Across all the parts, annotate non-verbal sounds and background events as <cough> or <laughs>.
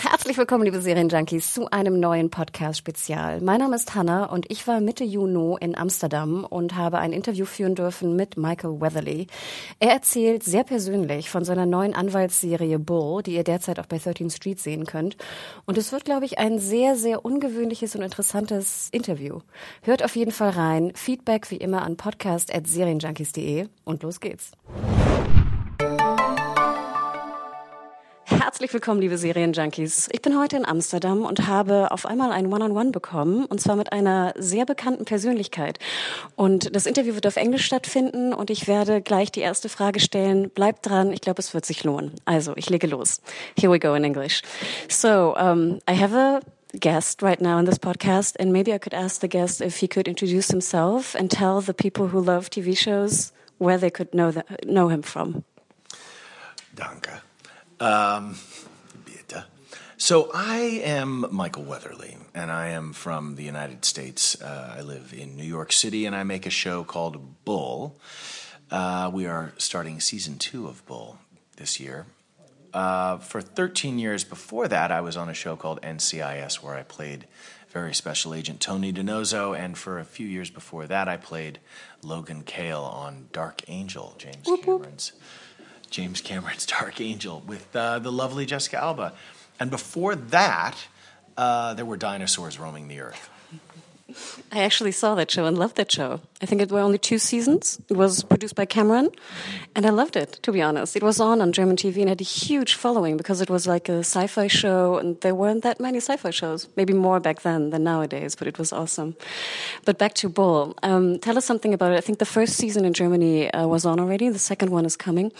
Herzlich willkommen, liebe Serienjunkies, zu einem neuen Podcast-Spezial. Mein Name ist Hannah und ich war Mitte Juni in Amsterdam und habe ein Interview führen dürfen mit Michael Weatherly. Er erzählt sehr persönlich von seiner neuen Anwaltsserie Bull, die ihr derzeit auch bei 13 Street sehen könnt. Und es wird, glaube ich, ein sehr, sehr ungewöhnliches und interessantes Interview. Hört auf jeden Fall rein. Feedback wie immer an podcast.serienjunkies.de und los geht's. Herzlich willkommen, liebe Serienjunkies. Ich bin heute in Amsterdam und habe auf einmal ein One-on-One bekommen, und zwar mit einer sehr bekannten Persönlichkeit. Und das Interview wird auf Englisch stattfinden und ich werde gleich die erste Frage stellen. Bleibt dran, ich glaube, es wird sich lohnen. Also, ich lege los. Here we go in English. So, um, I have a guest right now in this podcast, and maybe I could ask the guest if he could introduce himself and tell the people who love TV shows where they could know, the, know him from. Danke. Um, bitte. So I am Michael Weatherly, and I am from the United States. Uh, I live in New York City, and I make a show called Bull. Uh, we are starting season two of Bull this year. Uh, for 13 years before that, I was on a show called NCIS, where I played very special agent Tony DiNozzo, and for a few years before that, I played Logan Cale on Dark Angel, James Cameron's. James Cameron's <laughs> Dark Angel with uh, the lovely Jessica Alba. And before that, uh, there were dinosaurs roaming the earth. I actually saw that show and loved that show. I think it were only two seasons. It was produced by Cameron, and I loved it, to be honest. It was on on German TV and had a huge following because it was like a sci fi show, and there weren't that many sci fi shows. Maybe more back then than nowadays, but it was awesome. But back to Bull. Um, tell us something about it. I think the first season in Germany uh, was on already, the second one is coming.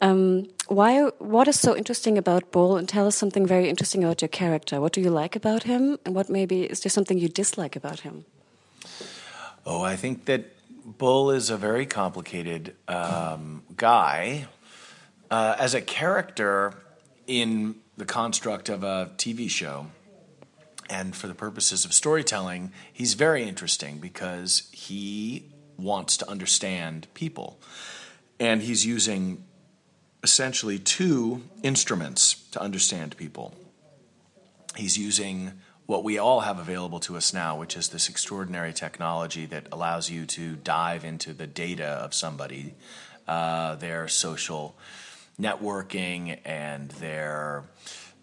Um, why? What is so interesting about Bull? And tell us something very interesting about your character. What do you like about him, and what maybe is there something you dislike about him? Oh, I think that Bull is a very complicated um, guy. Uh, as a character in the construct of a TV show, and for the purposes of storytelling, he's very interesting because he wants to understand people. And he's using essentially two instruments to understand people. He's using what we all have available to us now, which is this extraordinary technology that allows you to dive into the data of somebody, uh, their social networking, and their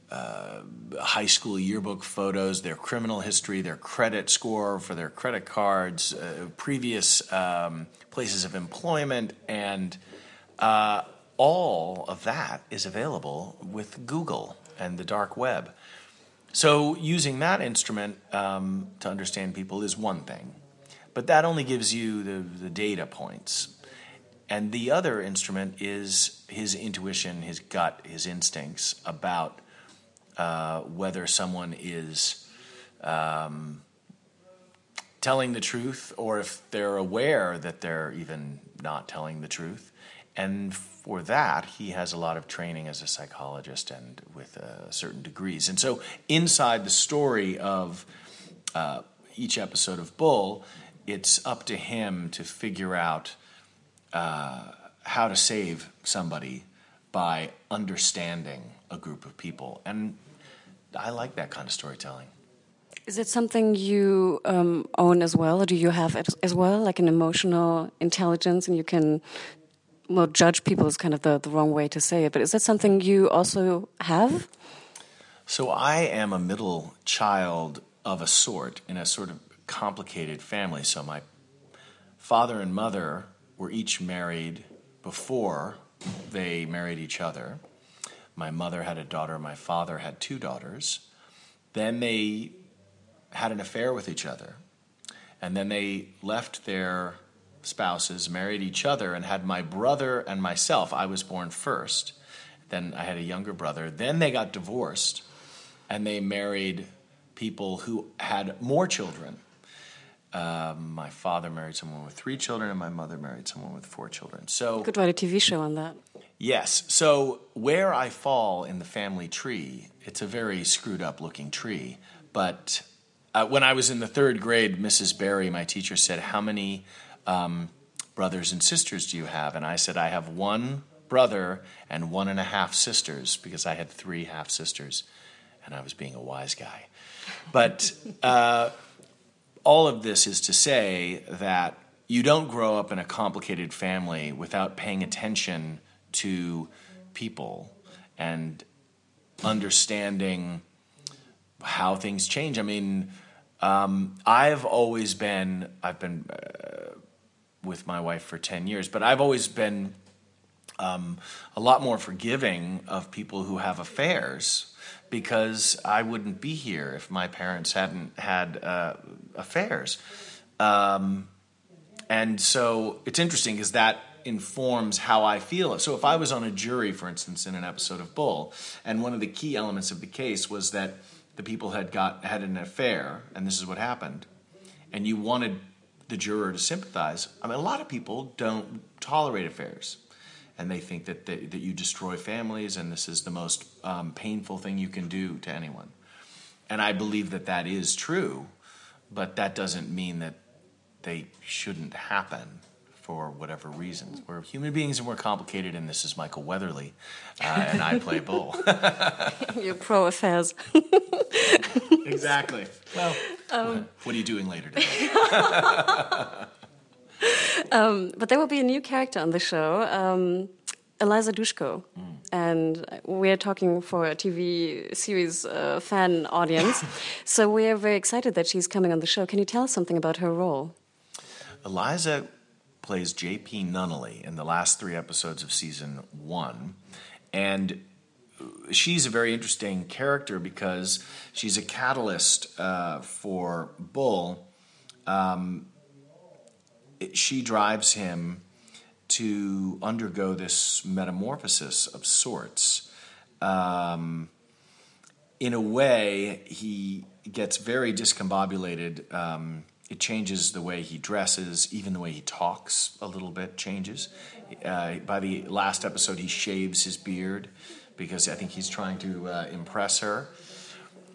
uh, high school yearbook photos, their criminal history, their credit score for their credit cards, uh, previous um, places of employment, and uh, all of that is available with Google and the dark web. So, using that instrument um, to understand people is one thing, but that only gives you the, the data points. And the other instrument is his intuition, his gut, his instincts about uh, whether someone is um, telling the truth or if they're aware that they're even not telling the truth. And for that, he has a lot of training as a psychologist and with uh, certain degrees. And so, inside the story of uh, each episode of Bull, it's up to him to figure out uh, how to save somebody by understanding a group of people. And I like that kind of storytelling. Is it something you um, own as well, or do you have it as well, like an emotional intelligence, and you can well, judge people is kind of the, the wrong way to say it, but is that something you also have? So I am a middle child of a sort in a sort of complicated family. So my father and mother were each married before they married each other. My mother had a daughter, my father had two daughters. Then they had an affair with each other. And then they left their spouses married each other and had my brother and myself. I was born first. Then I had a younger brother. Then they got divorced, and they married people who had more children. Um, my father married someone with three children, and my mother married someone with four children. So you Could write a TV show on that. Yes. So where I fall in the family tree, it's a very screwed up looking tree. But uh, when I was in the third grade, Mrs. Barry, my teacher, said, How many um, brothers and sisters do you have? And I said, I have one brother and one and a half sisters because I had three half sisters. And I was being a wise guy. But uh, all of this is to say that you don't grow up in a complicated family without paying attention to people and understanding how things change. I mean, um, I've always been, I've been uh, with my wife for 10 years, but I've always been um, a lot more forgiving of people who have affairs because I wouldn't be here if my parents hadn't had uh, affairs. Um, and so it's interesting because that informs how I feel. So if I was on a jury, for instance, in an episode of Bull, and one of the key elements of the case was that the people had got had an affair, and this is what happened, and you wanted the juror to sympathize. I mean, a lot of people don't tolerate affairs, and they think that they, that you destroy families, and this is the most um, painful thing you can do to anyone. And I believe that that is true, but that doesn't mean that they shouldn't happen for whatever reasons. We're human beings and we're complicated, and this is Michael Weatherly, uh, and I play Bull. You're pro affairs. Exactly. Well, um, what are you doing later today? <laughs> um, but there will be a new character on the show. Um, Eliza Dushku. Mm. And we're talking for a TV series uh, fan audience. <laughs> so we're very excited that she's coming on the show. Can you tell us something about her role? Eliza plays J.P. Nunnally in the last three episodes of season one. And she's a very interesting character because she's a catalyst uh, for Bull. Um, she drives him to undergo this metamorphosis of sorts. Um, in a way, he gets very discombobulated. Um, it changes the way he dresses, even the way he talks a little bit changes. Uh, by the last episode, he shaves his beard because I think he's trying to uh, impress her.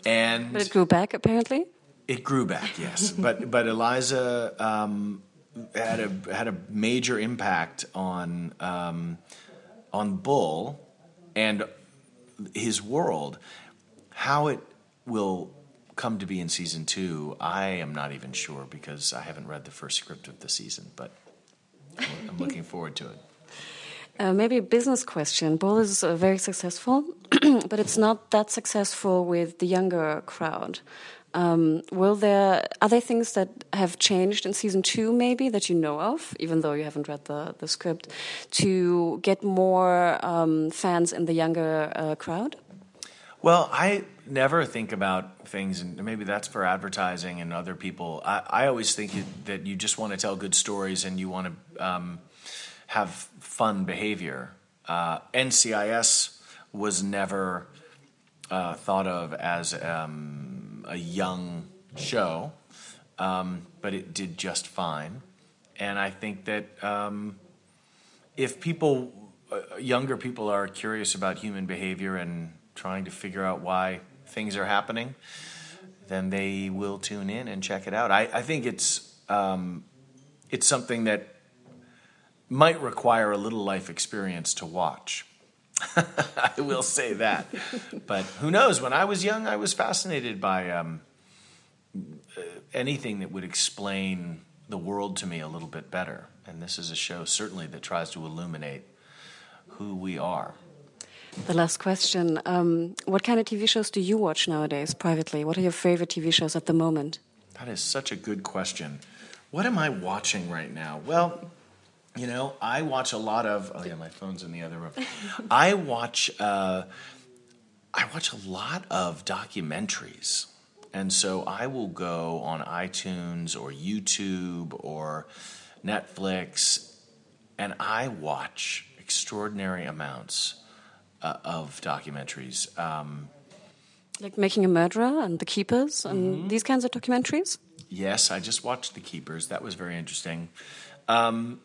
And but it grew back apparently. It grew back, yes. <laughs> but but Eliza um, had a had a major impact on um, on Bull and his world. How it will come to be in season two, I am not even sure because I haven't read the first script of the season, but I'm looking forward to it. Uh, maybe a business question. Bull is uh, very successful, <clears throat> but it's not that successful with the younger crowd. Um, will there are there things that have changed in season two, maybe that you know of, even though you haven't read the the script, to get more um, fans in the younger uh, crowd? Well, I never think about things, and maybe that's for advertising and other people. I, I always think that you just want to tell good stories and you want to um, have fun behavior. Uh, NCIS was never uh, thought of as um, a young show, um, but it did just fine. And I think that um, if people, uh, younger people, are curious about human behavior and trying to figure out why things are happening, then they will tune in and check it out. I, I think it's um, it's something that might require a little life experience to watch. <laughs> I will say that, but who knows? When I was young, I was fascinated by um, uh, anything that would explain the world to me a little bit better. And this is a show certainly that tries to illuminate who we are. The last question. Um, what kind of TV shows do you watch nowadays privately? What are your favorite TV shows at the moment? That is such a good question. What am I watching right now? Well, you know, I watch a lot of. Oh yeah, my phone's in the other room. <laughs> I watch. Uh, I watch a lot of documentaries, and so I will go on iTunes or YouTube or Netflix, and I watch extraordinary amounts uh, of documentaries. Um, like Making a Murderer and The Keepers and mm-hmm. these kinds of documentaries? Yes, I just watched The Keepers. That was very interesting. Um,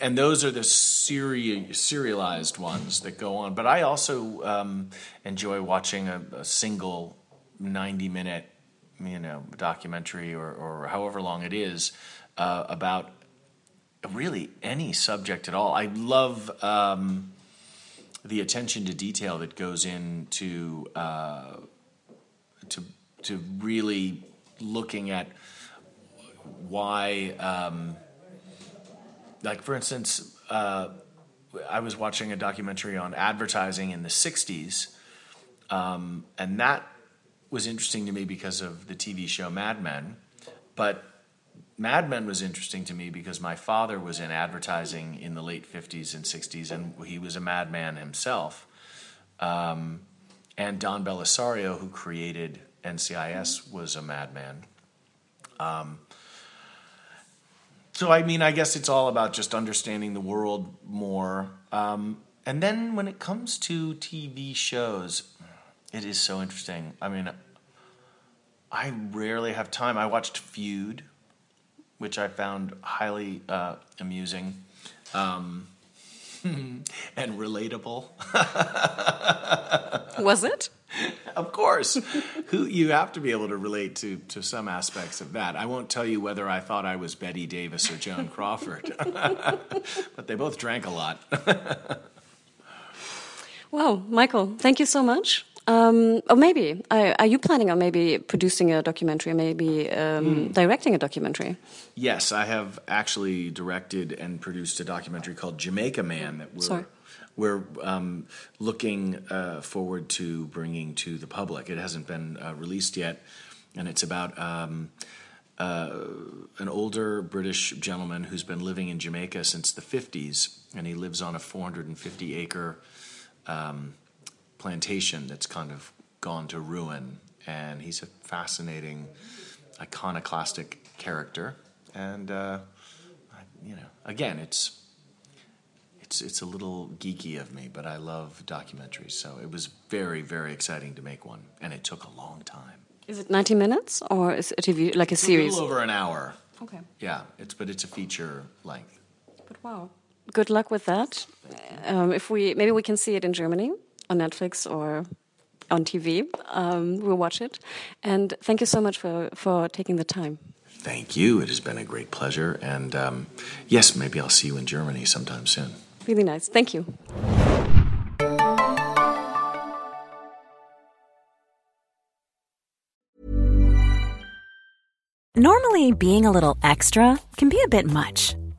and those are the seri- serialized ones that go on. But I also um, enjoy watching a, a, single 90 minute, you know, documentary or, or however long it is uh, about really any subject at all. I love um, the attention to detail that goes into uh, to to really looking at why. Um, like for instance, uh, I was watching a documentary on advertising in the '60s, um, and that was interesting to me because of the TV show Mad Men. But Mad Men was interesting to me because my father was in advertising in the late '50s and '60s, and he was a madman himself. Um, and Don Bellisario, who created NCIS, was a madman. Um, so I mean, I guess it's all about just understanding the world more. Um, and then when it comes to TV shows, it is so interesting. I mean, I rarely have time. I watched Feud, which I found highly uh, amusing. Um, <laughs> and relatable. <laughs> Was it? Of course. <laughs> Who you have to be able to relate to to some aspects of that. I won't tell you whether I thought I was Bette Davis or Joan Crawford, <laughs> but they both drank a lot. <laughs> wow, Michael, thank you so much. Um, or maybe are, are, you planning on maybe producing a documentary, maybe um, mm. directing a documentary? Yes, I have actually directed and produced a documentary called Jamaica Man that we're Sorry we're um, looking uh, forward to bringing to the public. It hasn't been uh, released yet, and it's about um, uh, an older British gentleman who's been living in Jamaica since the 50s, and he lives on a 450 acre um, plantation that's kind of gone to ruin. And he's a fascinating, iconoclastic character. And, uh, you know, again, it's it's it's a little geeky of me, but I love documentaries. So it was very very exciting to make one, and it took a long time. Is it ninety minutes or is it a TV like a it's series? A little over an hour. Okay. Yeah, it's but it's a feature length. But wow, good luck with that. Um, if we maybe we can see it in Germany on Netflix or on TV, um, we'll watch it. And thank you so much for for taking the time. Thank you. It has been a great pleasure. And um, yes, maybe I'll see you in Germany sometime soon. Really nice. Thank you. Normally, being a little extra can be a bit much,